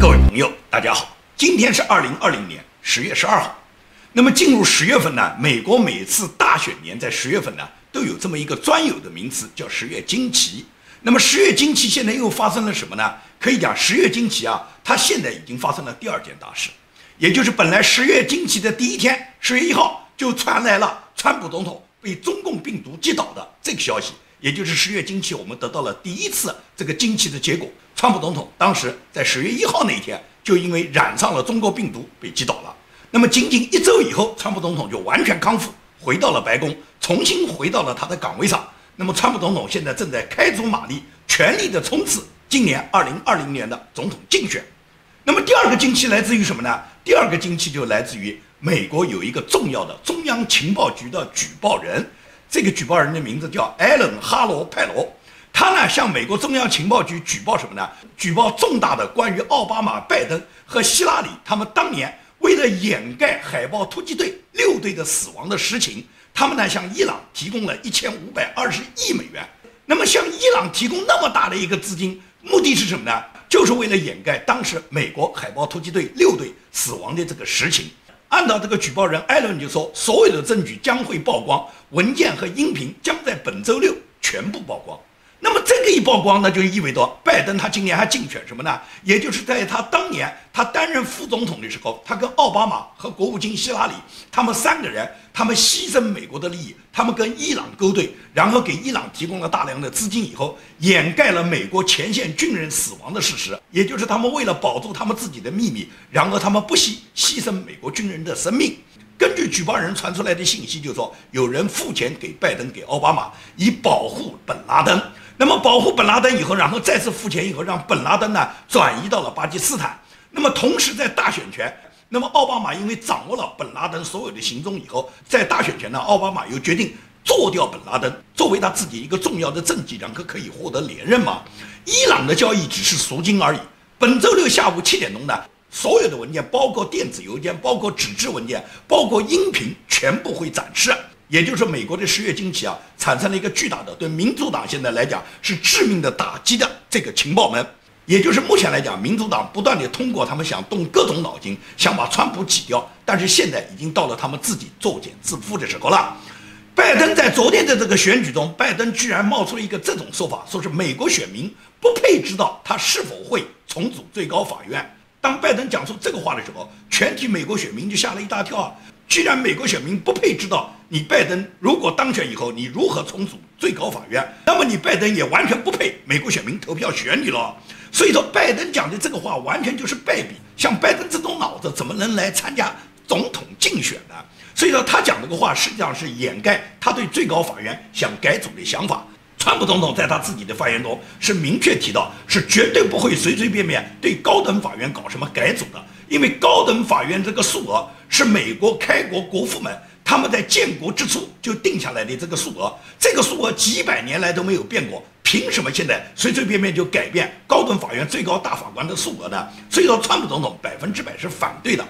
各位朋友，大家好，今天是二零二零年十月十二号。那么进入十月份呢，美国每次大选年在十月份呢，都有这么一个专有的名词，叫十月惊奇。那么十月惊奇现在又发生了什么呢？可以讲十月惊奇啊，它现在已经发生了第二件大事，也就是本来十月惊奇的第一天，十月一号就传来了川普总统被中共病毒击倒的这个消息。也就是十月惊奇，我们得到了第一次这个惊奇的结果。川普总统当时在十月一号那一天，就因为染上了中国病毒被击倒了。那么仅仅一周以后，川普总统就完全康复，回到了白宫，重新回到了他的岗位上。那么川普总统现在正在开足马力，全力的冲刺今年二零二零年的总统竞选。那么第二个惊奇来自于什么呢？第二个惊奇就来自于美国有一个重要的中央情报局的举报人。这个举报人的名字叫艾伦·哈罗·派罗，他呢向美国中央情报局举报什么呢？举报重大的关于奥巴马、拜登和希拉里他们当年为了掩盖海豹突击队六队的死亡的实情，他们呢向伊朗提供了一千五百二十亿美元。那么向伊朗提供那么大的一个资金，目的是什么呢？就是为了掩盖当时美国海豹突击队六队死亡的这个实情。按照这个举报人艾伦就说，所有的证据将会曝光，文件和音频将在本周六全部曝光。那么这个一曝光，那就意味着拜登他今年还竞选什么呢？也就是在他当年他担任副总统的时候，他跟奥巴马和国务卿希拉里他们三个人，他们牺牲美国的利益，他们跟伊朗勾兑，然后给伊朗提供了大量的资金以后，掩盖了美国前线军人死亡的事实。也就是他们为了保住他们自己的秘密，然后他们不惜牺牲美国军人的生命。根据举报人传出来的信息，就说有人付钱给拜登、给奥巴马，以保护本拉登。那么保护本拉登以后，然后再次付钱以后，让本拉登呢转移到了巴基斯坦。那么同时在大选前，那么奥巴马因为掌握了本拉登所有的行踪以后，在大选前呢，奥巴马又决定做掉本拉登，作为他自己一个重要的政绩，然后可以获得连任嘛。伊朗的交易只是赎金而已。本周六下午七点钟呢，所有的文件，包括电子邮件，包括纸质文件，包括音频，全部会展示。也就是美国的十月惊奇啊，产生了一个巨大的对民主党现在来讲是致命的打击的这个情报门。也就是目前来讲，民主党不断地通过他们想动各种脑筋，想把川普挤掉，但是现在已经到了他们自己作茧自缚的时候了。拜登在昨天的这个选举中，拜登居然冒出了一个这种说法，说是美国选民不配知道他是否会重组最高法院。当拜登讲出这个话的时候，全体美国选民就吓了一大跳啊！居然美国选民不配知道你拜登如果当选以后你如何重组最高法院，那么你拜登也完全不配美国选民投票选你了。所以说，拜登讲的这个话完全就是败笔。像拜登这种脑子，怎么能来参加总统竞选呢？所以说，他讲这个话实际上是掩盖他对最高法院想改组的想法。川普总统在他自己的发言中是明确提到，是绝对不会随随便便对高等法院搞什么改组的。因为高等法院这个数额是美国开国国父们他们在建国之初就定下来的这个数额，这个数额几百年来都没有变过，凭什么现在随随便便就改变高等法院最高大法官的数额呢？所以说，川普总统百分之百是反对的。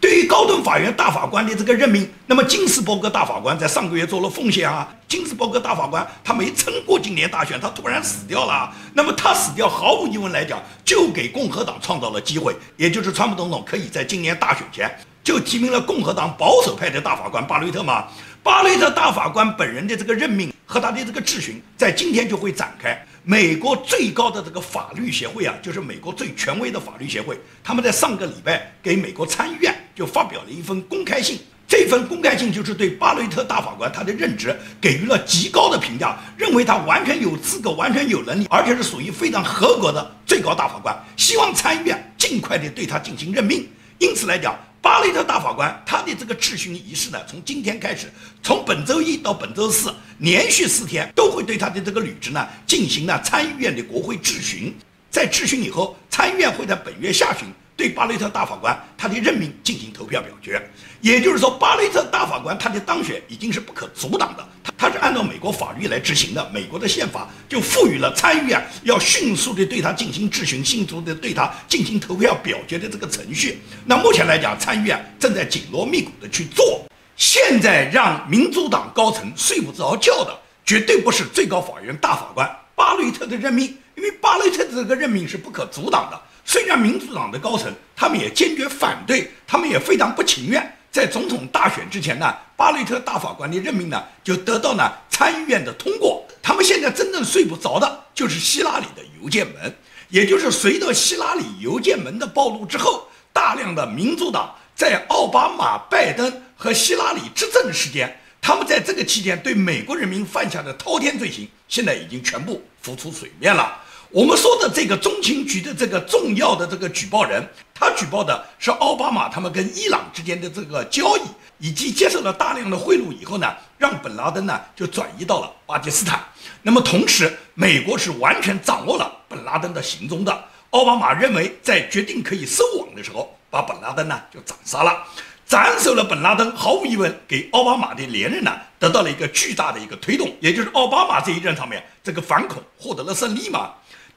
对于高等法院大法官的这个任命，那么金斯伯格大法官在上个月做了奉献啊。金斯伯格大法官他没撑过今年大选，他突然死掉了。那么他死掉，毫无疑问来讲，就给共和党创造了机会，也就是川普总统可以在今年大选前就提名了共和党保守派的大法官巴雷特嘛。巴雷特大法官本人的这个任命和他的这个质询，在今天就会展开。美国最高的这个法律协会啊，就是美国最权威的法律协会，他们在上个礼拜给美国参议院就发表了一封公开信。这份公开信就是对巴雷特大法官他的任职给予了极高的评价，认为他完全有资格、完全有能力，而且是属于非常合格的最高大法官。希望参议院尽快的对他进行任命。因此来讲。巴雷特大法官他的这个质询仪式呢，从今天开始，从本周一到本周四，连续四天都会对他的这个履职呢进行了参议院的国会质询。在质询以后，参议院会在本月下旬。对巴雷特大法官他的任命进行投票表决，也就是说，巴雷特大法官他的当选已经是不可阻挡的。按照美国法律来执行的，美国的宪法就赋予了参议院要迅速的对他进行质询，迅速的对他进行投票表决的这个程序。那目前来讲，参议院正在紧锣密鼓的去做。现在让民主党高层睡不着觉的，绝对不是最高法院大法官巴雷特的任命，因为巴雷特的这个任命是不可阻挡的。虽然民主党的高层他们也坚决反对，他们也非常不情愿，在总统大选之前呢，巴雷特大法官的任命呢就得到呢参议院的通过。他们现在真正睡不着的就是希拉里的邮件门，也就是随着希拉里邮件门的暴露之后，大量的民主党在奥巴马、拜登和希拉里执政时间，他们在这个期间对美国人民犯下的滔天罪行，现在已经全部浮出水面了。我们说的这个中情局的这个重要的这个举报人，他举报的是奥巴马他们跟伊朗之间的这个交易，以及接受了大量的贿赂以后呢，让本拉登呢就转移到了巴基斯坦。那么同时，美国是完全掌握了本拉登的行踪的。奥巴马认为在决定可以收网的时候，把本拉登呢就斩杀了。斩首了本拉登，毫无疑问给奥巴马的连任呢得到了一个巨大的一个推动，也就是奥巴马这一任上面这个反恐获得了胜利嘛。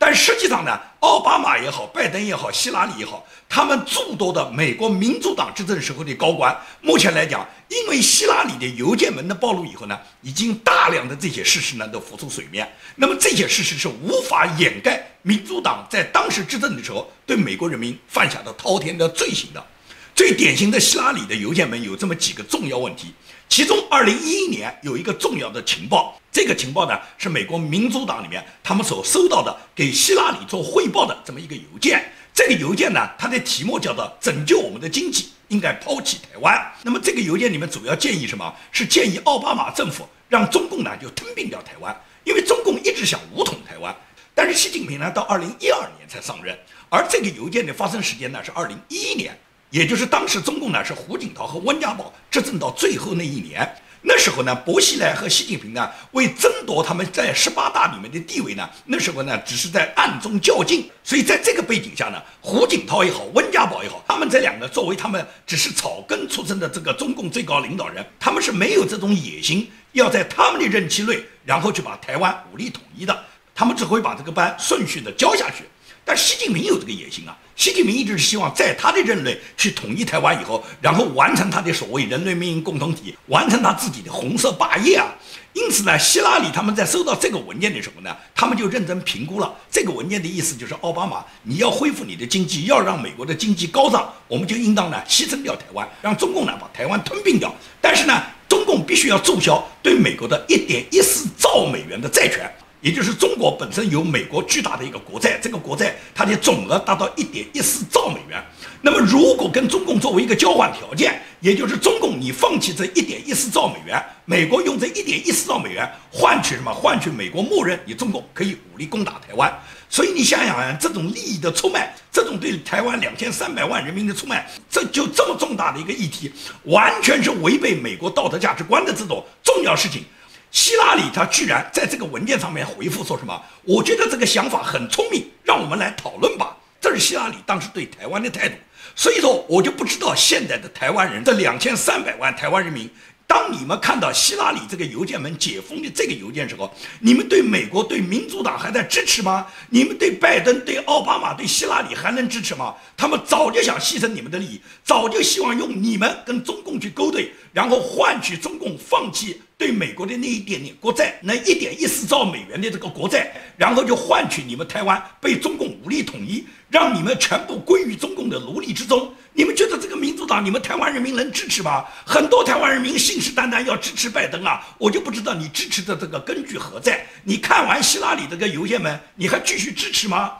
但实际上呢，奥巴马也好，拜登也好，希拉里也好，他们诸多的美国民主党执政时候的高官，目前来讲，因为希拉里的邮件门的暴露以后呢，已经大量的这些事实呢都浮出水面。那么这些事实是无法掩盖民主党在当时执政的时候对美国人民犯下的滔天的罪行的。最典型的希拉里的邮件门有这么几个重要问题，其中二零一一年有一个重要的情报。这个情报呢，是美国民主党里面他们所收到的给希拉里做汇报的这么一个邮件。这个邮件呢，它的题目叫做“拯救我们的经济，应该抛弃台湾”。那么这个邮件里面主要建议什么？是建议奥巴马政府让中共呢就吞并掉台湾，因为中共一直想武统台湾。但是习近平呢，到二零一二年才上任，而这个邮件的发生时间呢是二零一一年，也就是当时中共呢是胡锦涛和温家宝执政到最后那一年。那时候呢，薄熙来和习近平呢，为争夺他们在十八大里面的地位呢，那时候呢，只是在暗中较劲。所以在这个背景下呢，胡锦涛也好，温家宝也好，他们这两个作为他们只是草根出身的这个中共最高领导人，他们是没有这种野心，要在他们的任期内，然后去把台湾武力统一的，他们只会把这个班顺序的交下去。但习近平有这个野心啊！习近平一直是希望在他的任内去统一台湾以后，然后完成他的所谓人类命运共同体，完成他自己的红色霸业啊！因此呢，希拉里他们在收到这个文件的时候呢，他们就认真评估了这个文件的意思，就是奥巴马，你要恢复你的经济，要让美国的经济高涨，我们就应当呢牺牲掉台湾，让中共呢把台湾吞并掉。但是呢，中共必须要注销对美国的一点一四兆美元的债权。也就是中国本身有美国巨大的一个国债，这个国债它的总额达到一点一四兆美元。那么如果跟中共作为一个交换条件，也就是中共你放弃这一点一四兆美元，美国用这一点一四兆美元换取什么？换取美国默认你中共可以武力攻打台湾。所以你想想啊，这种利益的出卖，这种对台湾两千三百万人民的出卖，这就这么重大的一个议题，完全是违背美国道德价值观的这种重要事情。希拉里他居然在这个文件上面回复说什么？我觉得这个想法很聪明，让我们来讨论吧。这是希拉里当时对台湾的态度。所以说，我就不知道现在的台湾人，这两千三百万台湾人民。当你们看到希拉里这个邮件门解封的这个邮件时候，你们对美国、对民主党还在支持吗？你们对拜登、对奥巴马、对希拉里还能支持吗？他们早就想牺牲你们的利益，早就希望用你们跟中共去勾兑，然后换取中共放弃对美国的那一点点国债，那一点一四兆美元的这个国债，然后就换取你们台湾被中共武力统一，让你们全部归于中共的奴隶之中。你们觉得这个民主党，你们台湾人民能支持吗？很多台湾人民信誓旦旦要支持拜登啊！我就不知道你支持的这个根据何在？你看完希拉里这个邮件门，你还继续支持吗？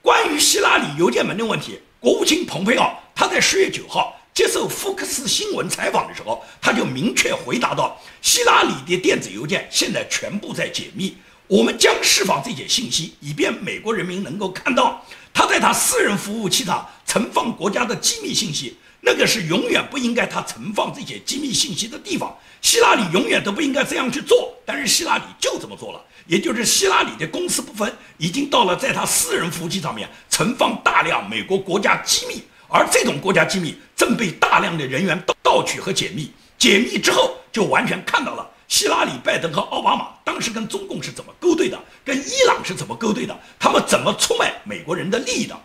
关于希拉里邮件门的问题，国务卿蓬佩奥他在十月九号接受福克斯新闻采访的时候，他就明确回答到：希拉里的电子邮件现在全部在解密，我们将释放这些信息，以便美国人民能够看到。他在他私人服务器上存放国家的机密信息，那个是永远不应该他存放这些机密信息的地方。希拉里永远都不应该这样去做，但是希拉里就这么做了。也就是希拉里的公司部分已经到了在他私人服务器上面存放大量美国国家机密，而这种国家机密正被大量的人员盗盗取和解密。解密之后，就完全看到了。希拉里、拜登和奥巴马当时跟中共是怎么勾兑的？跟伊朗是怎么勾兑的？他们怎么出卖美国人的利益的？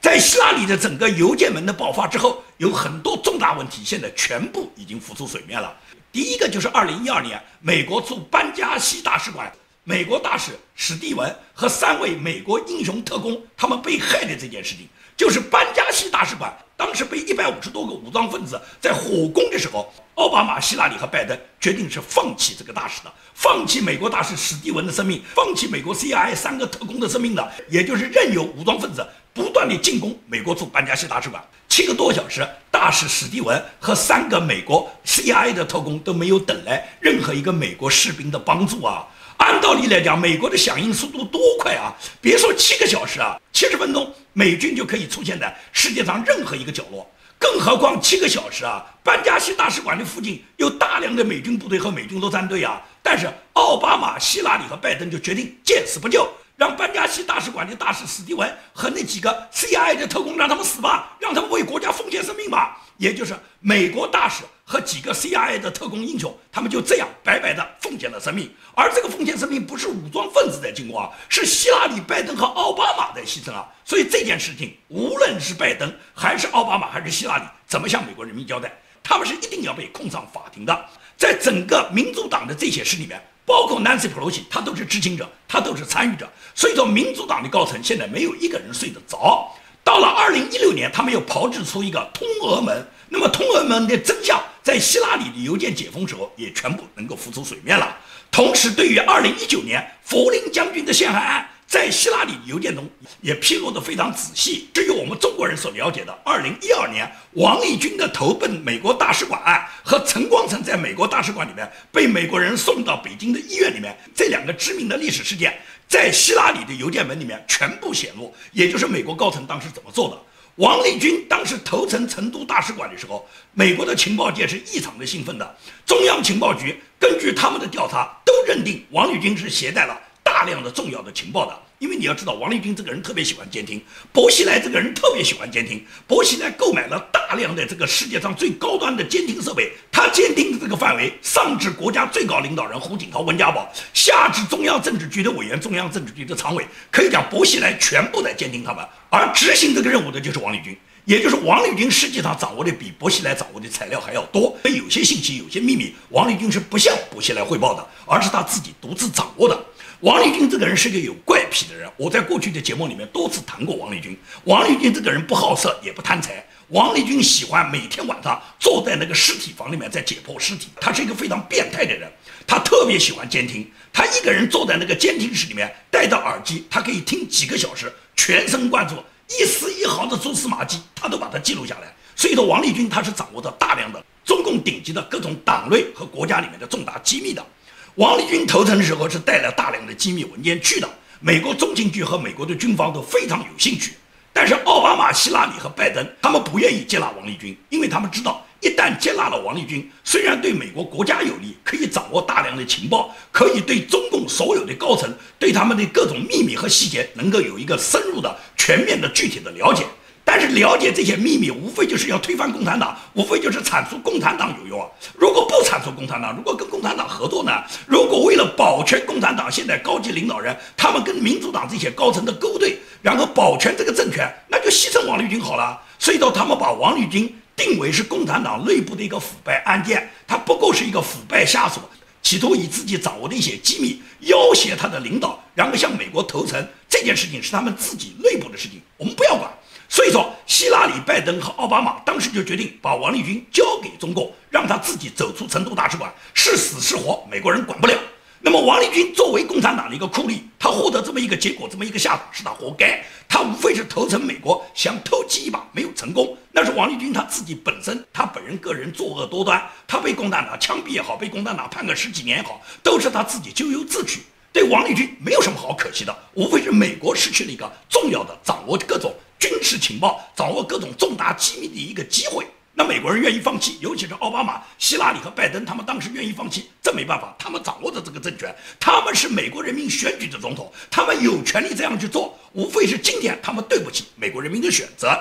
在希拉里的整个邮件门的爆发之后，有很多重大问题，现在全部已经浮出水面了。第一个就是二零一二年，美国驻班加西大使馆美国大使史蒂文和三位美国英雄特工他们被害的这件事情，就是班加西大使馆当时被一百五十多个武装分子在火攻的时候，奥巴马、希拉里和拜登决定是放弃这个大使的，放弃美国大使史蒂文的生命，放弃美国 CIA 三个特工的生命的，也就是任由武装分子不断地进攻美国驻班加西大使馆。七个多小时，大使史蒂文和三个美国 CIA 的特工都没有等来任何一个美国士兵的帮助啊。按道理来讲，美国的响应速度多快啊！别说七个小时啊，七十分钟，美军就可以出现在世界上任何一个角落。更何况七个小时啊，班加西大使馆的附近有大量的美军部队和美军陆战队啊。但是奥巴马、希拉里和拜登就决定见死不救，让班加西大使馆的大使史蒂文和那几个 CIA 的特工让他们死吧，让他们为国家奉献生命吧。也就是美国大使。和几个 CIA 的特工英雄，他们就这样白白的奉献了生命。而这个奉献生命不是武装分子在进攻啊，是希拉里、拜登和奥巴马在牺牲啊。所以这件事情，无论是拜登还是奥巴马还是希拉里，怎么向美国人民交代？他们是一定要被控上法庭的。在整个民主党的这些事里面，包括 Nancy Pelosi，他都是知情者，他都是参与者。所以说，民主党的高层现在没有一个人睡得着。到了二零一六年，他们又炮制出一个通俄门。那么通俄门的真相，在希拉里的邮件解封时候，也全部能够浮出水面了。同时，对于二零一九年福林将军的陷害案，在希拉里的邮件中也披露得非常仔细。至于我们中国人所了解的二零一二年王立军的投奔美国大使馆案和陈光诚在美国大使馆里面被美国人送到北京的医院里面这两个知名的历史事件，在希拉里的邮件门里面全部显露，也就是美国高层当时怎么做的。王立军当时投诚成都大使馆的时候，美国的情报界是异常的兴奋的。中央情报局根据他们的调查，都认定王立军是携带了大量的重要的情报的。因为你要知道，王立军这个人特别喜欢监听，薄熙来这个人特别喜欢监听。薄熙来购买了大量的这个世界上最高端的监听设备，他监听的这个范围上至国家最高领导人胡锦涛、温家宝，下至中央政治局的委员、中央政治局的常委，可以讲薄熙来全部在监听他们。而执行这个任务的就是王立军，也就是王立军实际上掌握的比薄熙来掌握的材料还要多。有些信息、有些秘密，王立军是不向薄熙来汇报的，而是他自己独自掌握的。王立军这个人是个有怪癖的人，我在过去的节目里面多次谈过王立军。王立军这个人不好色，也不贪财。王立军喜欢每天晚上坐在那个尸体房里面在解剖尸体，他是一个非常变态的人。他特别喜欢监听，他一个人坐在那个监听室里面，戴着耳机，他可以听几个小时。全神贯注，一丝一毫的蛛丝马迹，他都把它记录下来。所以说，王立军他是掌握着大量的中共顶级的各种党内和国家里面的重大机密的。王立军投诚的时候是带了大量的机密文件去的，美国中情局和美国的军方都非常有兴趣。但是奥巴马、希拉里和拜登他们不愿意接纳王立军，因为他们知道。一旦接纳了王立军，虽然对美国国家有利，可以掌握大量的情报，可以对中共所有的高层对他们的各种秘密和细节能够有一个深入的、全面的、具体的了解。但是了解这些秘密，无非就是要推翻共产党，无非就是铲除共产党有用啊。如果不铲除共产党，如果跟共产党合作呢？如果为了保全共产党现在高级领导人，他们跟民主党这些高层的勾兑，然后保全这个政权，那就牺牲王立军好了。所以说，他们把王立军。定为是共产党内部的一个腐败案件，他不过是一个腐败下属，企图以自己掌握的一些机密要挟他的领导，然后向美国投诚。这件事情是他们自己内部的事情，我们不要管。所以说，希拉里、拜登和奥巴马当时就决定把王立军交给中共，让他自己走出成都大使馆，是死是活，美国人管不了。那么，王立军作为共产党的一个酷吏，他获得这么一个结果，这么一个下场，是他活该。他无非是投诚美国，想偷鸡一把，没有成功。那是王立军他自己本身，他本人个人作恶多端，他被共产党枪毙也好，被共产党判个十几年也好，都是他自己咎由自取。对王立军没有什么好可惜的，无非是美国失去了一个重要的掌握各种军事情报、掌握各种重大机密的一个机会。那美国人愿意放弃，尤其是奥巴马、希拉里和拜登，他们当时愿意放弃，这没办法，他们掌握着这个政权，他们是美国人民选举的总统，他们有权利这样去做，无非是今天他们对不起美国人民的选择，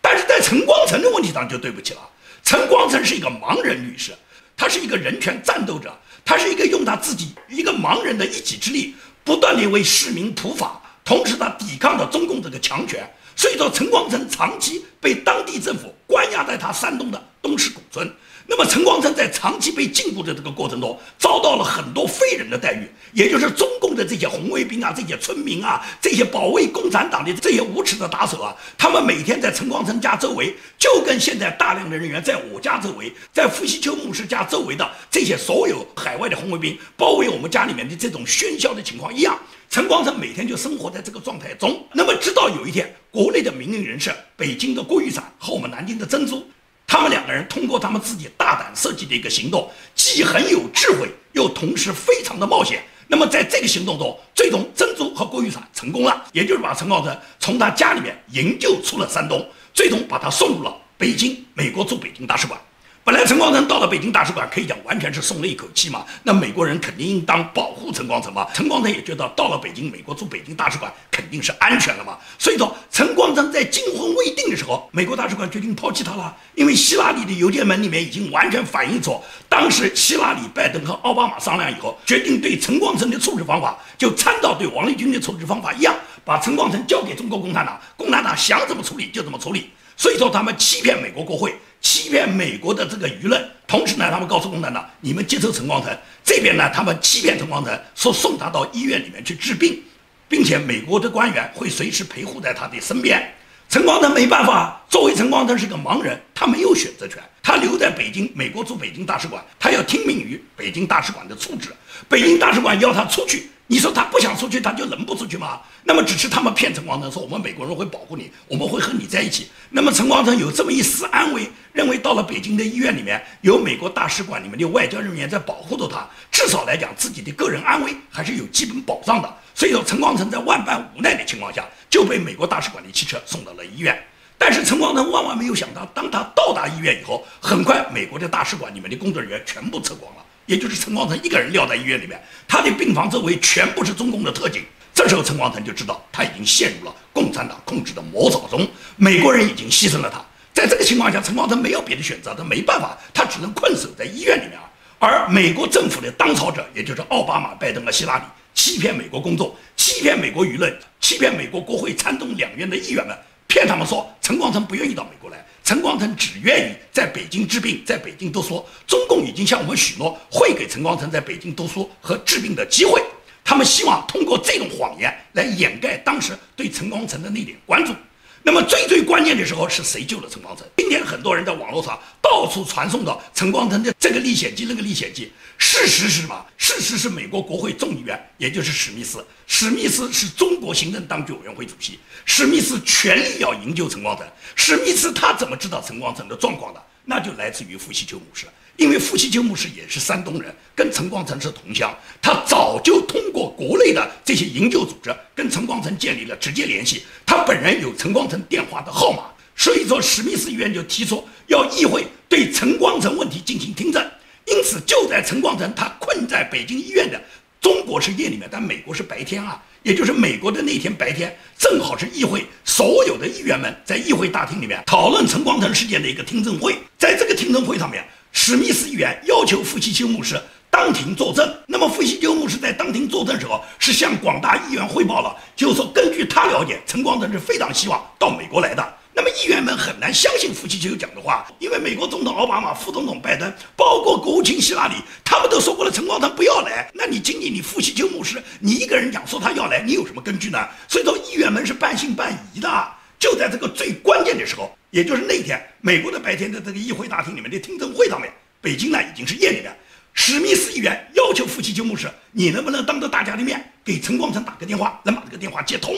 但是在陈光诚的问题上就对不起了。陈光诚是一个盲人律师，他是一个人权战斗者，他是一个用他自己一个盲人的一己之力，不断地为市民普法，同时他抵抗着中共这个强权。所以说，陈光诚长期被当地政府关押在他山东的东市古村。那么陈光诚在长期被禁锢的这个过程中，遭到了很多非人的待遇，也就是中共的这些红卫兵啊、这些村民啊、这些保卫共产党的这些无耻的打手啊，他们每天在陈光诚家周围，就跟现在大量的人员在我家周围，在傅西秋牧师家周围的这些所有海外的红卫兵包围我们家里面的这种喧嚣的情况一样。陈光诚每天就生活在这个状态中。那么直到有一天，国内的名人人士，北京的郭玉闪和我们南京的珍珠。他们两个人通过他们自己大胆设计的一个行动，既很有智慧，又同时非常的冒险。那么在这个行动中，最终珍珠和郭玉闪成功了，也就是把陈光诚从他家里面营救出了山东，最终把他送入了北京美国驻北京大使馆。本来陈光诚到了北京大使馆，可以讲完全是松了一口气嘛。那美国人肯定应当保护陈光诚嘛。陈光诚也觉得到了北京，美国驻北京大使馆肯定是安全了嘛。所以说，陈光诚在惊魂未定的时候，美国大使馆决定抛弃他了。因为希拉里的邮件门里面已经完全反映出，当时希拉里、拜登和奥巴马商量以后，决定对陈光诚的处置方法就参照对王立军的处置方法一样，把陈光诚交给中国共产党，共产党想怎么处理就怎么处理。所以说，他们欺骗美国国会。欺骗美国的这个舆论，同时呢，他们告诉共产党，你们接受陈光诚这边呢，他们欺骗陈光诚，说送他到医院里面去治病，并且美国的官员会随时陪护在他的身边。陈光诚没办法，作为陈光诚是个盲人，他没有选择权，他留在北京，美国驻北京大使馆，他要听命于北京大使馆的处置，北京大使馆要他出去。你说他不想出去，他就能不出去吗？那么只是他们骗陈光诚说我们美国人会保护你，我们会和你在一起。那么陈光诚有这么一丝安慰，认为到了北京的医院里面有美国大使馆里面的外交人员在保护着他，至少来讲自己的个人安危还是有基本保障的。所以说陈光诚在万般无奈的情况下就被美国大使馆的汽车送到了医院。但是陈光诚万万没有想到，当他到达医院以后，很快美国的大使馆里面的工作人员全部撤光了。也就是陈光诚一个人撂在医院里面，他的病房周围全部是中共的特警。这时候陈光诚就知道他已经陷入了共产党控制的魔爪中，美国人已经牺牲了他。在这个情况下，陈光诚没有别的选择，他没办法，他只能困守在医院里面。而美国政府的当朝者，也就是奥巴马、拜登和希拉里，欺骗美国公众，欺骗美国舆论，欺骗美国国会参众两院的议员们，骗他们说陈光诚不愿意到美国来。陈光诚只愿意在北京治病，在北京读书。中共已经向我们许诺，会给陈光诚在北京读书和治病的机会。他们希望通过这种谎言来掩盖当时对陈光诚的那点关注。那么最最关键的时候是谁救了陈光诚？今天很多人在网络上到处传送的陈光诚的这个历险记、那个历险记，事实是什么？事实是美国国会众议员，也就是史密斯。史密斯是中国行政当局委员会主席，史密斯全力要营救陈光诚。史密斯他怎么知道陈光诚的状况的？那就来自于傅西秋牧师。因为傅西秋牧师也是山东人，跟陈光诚是同乡，他早就通过国内的这些营救组织跟陈光诚建立了直接联系。他本人有陈光诚电话的号码，所以说史密斯医院就提出要议会对陈光诚问题进行听证。因此，就在陈光诚他困在北京医院的中国是夜里面，但美国是白天啊，也就是美国的那天白天，正好是议会所有的议员们在议会大厅里面讨论陈光诚事件的一个听证会。在这个听证会上面。史密斯议员要求傅西秋牧师当庭作证。那么傅西秋牧师在当庭作证时候，是向广大议员汇报了，就是说根据他了解，陈光诚是非常希望到美国来的。那么议员们很难相信傅西秋讲的话，因为美国总统奥巴马、副总统拜登，包括国务卿希拉里，他们都说过了，陈光诚不要来。那你仅仅你傅西秋牧师，你一个人讲说他要来，你有什么根据呢？所以说议员们是半信半疑的。就在这个最关键的时候。也就是那天，美国的白天的这个议会大厅里面的听证会上面，北京呢已经是夜里面。史密斯议员要求夫妻就牧师，你能不能当着大家的面给陈光诚打个电话，能把这个电话接通？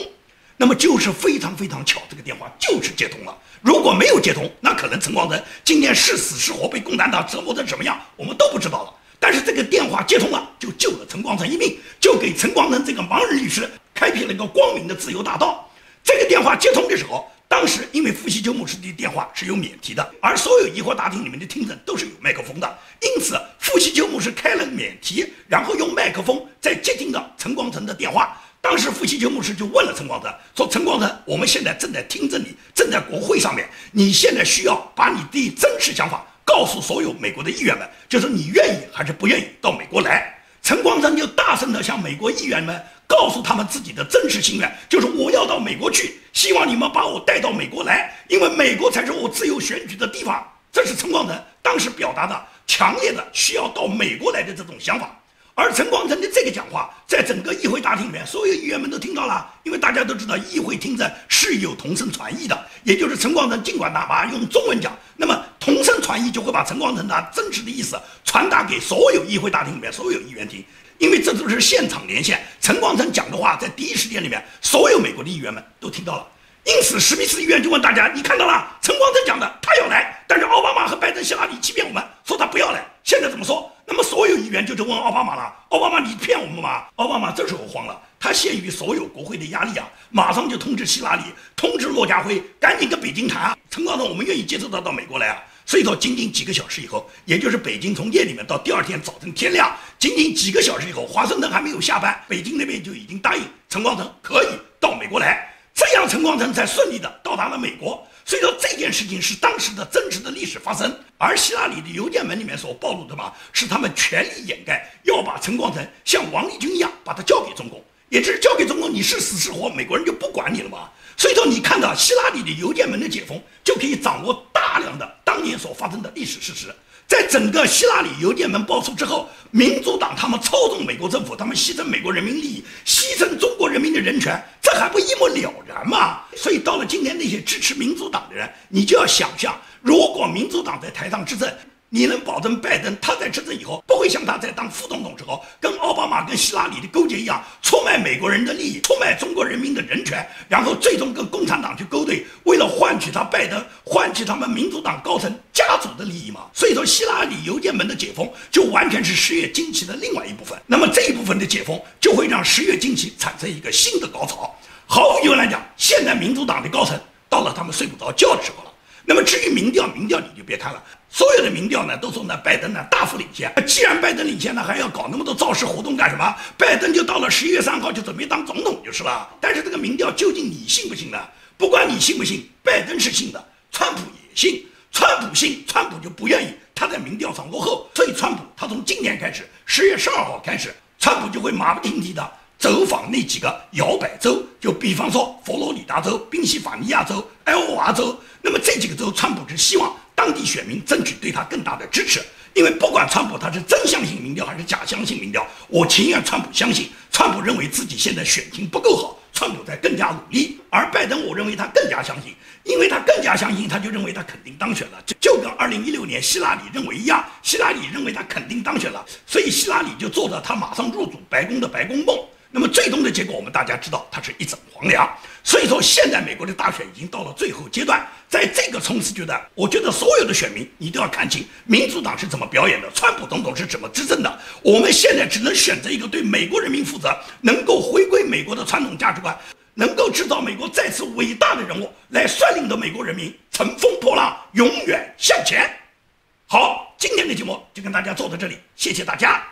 那么就是非常非常巧，这个电话就是接通了。如果没有接通，那可能陈光诚今天是死是活，被共产党折磨成什么样，我们都不知道了。但是这个电话接通了，就救了陈光诚一命，就给陈光诚这个盲人律师开辟了一个光明的自由大道。这个电话接通的时候。当时因为傅西秋牧师的电话是有免提的，而所有议会大厅里面的听证都是有麦克风的，因此傅西秋牧师开了免提，然后用麦克风在接听到陈光诚的电话。当时傅西秋牧师就问了陈光诚说：“陈光诚，我们现在正在听证你，正在国会上面，你现在需要把你的真实想法告诉所有美国的议员们，就是你愿意还是不愿意到美国来。”陈光诚就大声地向美国议员们告诉他们自己的真实心愿，就是我要到美国去，希望你们把我带到美国来，因为美国才是我自由选举的地方。这是陈光诚当时表达的强烈的需要到美国来的这种想法。而陈光诚的这个讲话，在整个议会大厅里面，所有议员们都听到了，因为大家都知道，议会听证是有同声传译的，也就是陈光诚尽管哪怕用中文讲，那么同声传译就会把陈光诚的真实的意思传达给所有议会大厅里面所有议员听，因为这都是现场连线，陈光诚讲的话在第一时间里面，所有美国的议员们都听到了。因此，史密斯议员就问大家：“你看到了陈光诚讲的，他要来，但是奥巴马和拜登、希拉里欺骗我们，说他不要来。现在怎么说？那么所有议员就去问奥巴马了：奥巴马，你骗我们吗？奥巴马这时候慌了，他限于所有国会的压力啊，马上就通知希拉里，通知骆家辉，赶紧跟北京谈啊。陈光诚，我们愿意接受他到美国来啊。所以说，仅仅几个小时以后，也就是北京从夜里面到第二天早晨天亮，仅仅几个小时以后，华盛顿还没有下班，北京那边就已经答应陈光诚可以到美国来。”这样，陈光诚才顺利的到达了美国。所以说，这件事情是当时的真实的历史发生。而希拉里的邮件门里面所暴露的嘛，是他们全力掩盖，要把陈光诚像王立军一样把他交给中共，也就是交给中共，你是死是活，美国人就不管你了嘛。所以说，你看到希拉里的邮件门的解封，就可以掌握大量的当年所发生的历史事实。在整个希拉里邮件门爆出之后，民主党他们操纵美国政府，他们牺牲美国人民利益，牺牲中国人民的人权，这还不一目了然吗？所以到了今天，那些支持民主党的人，你就要想象，如果民主党在台上执政。你能保证拜登他在执政以后不会像他在当副总统时候跟奥巴马跟希拉里的勾结一样，出卖美国人的利益，出卖中国人民的人权，然后最终跟共产党去勾兑，为了换取他拜登，换取他们民主党高层家族的利益嘛？所以说，希拉里邮件门的解封就完全是十月惊奇的另外一部分。那么这一部分的解封就会让十月惊奇产生一个新的高潮。毫无疑问来讲，现在民主党的高层到了他们睡不着觉的时候了。那么至于民调，民调你就别看了。所有的民调呢，都说呢，拜登呢大幅领先。既然拜登领先呢，还要搞那么多造势活动干什么？拜登就到了十一月三号就准备当总统就是了。但是这个民调究竟你信不信呢？不管你信不信，拜登是信的，川普也信。川普信，川普就不愿意他在民调上落后，所以川普他从今年开始，十月十二号开始，川普就会马不停蹄的走访那几个摇摆州，就比方说佛罗里达州、宾夕法尼亚州、爱奥华州。那么这几个州，川普是希望。当地选民争取对他更大的支持，因为不管川普他是真相信民调还是假相信民调，我情愿川普相信。川普认为自己现在选情不够好，川普在更加努力。而拜登，我认为他更加相信，因为他更加相信，他就认为他肯定当选了，就就跟二零一六年希拉里认为一样，希拉里认为他肯定当选了，所以希拉里就做了他马上入主白宫的白宫梦。那么最终的结果，我们大家知道，它是一整黄粱。所以说，现在美国的大选已经到了最后阶段，在这个冲刺阶段，我觉得所有的选民你都要看清民主党是怎么表演的，川普总统是怎么执政的。我们现在只能选择一个对美国人民负责、能够回归美国的传统价值观、能够制造美国再次伟大的人物来率领着美国人民乘风破浪，永远向前。好，今天的节目就跟大家做到这里，谢谢大家。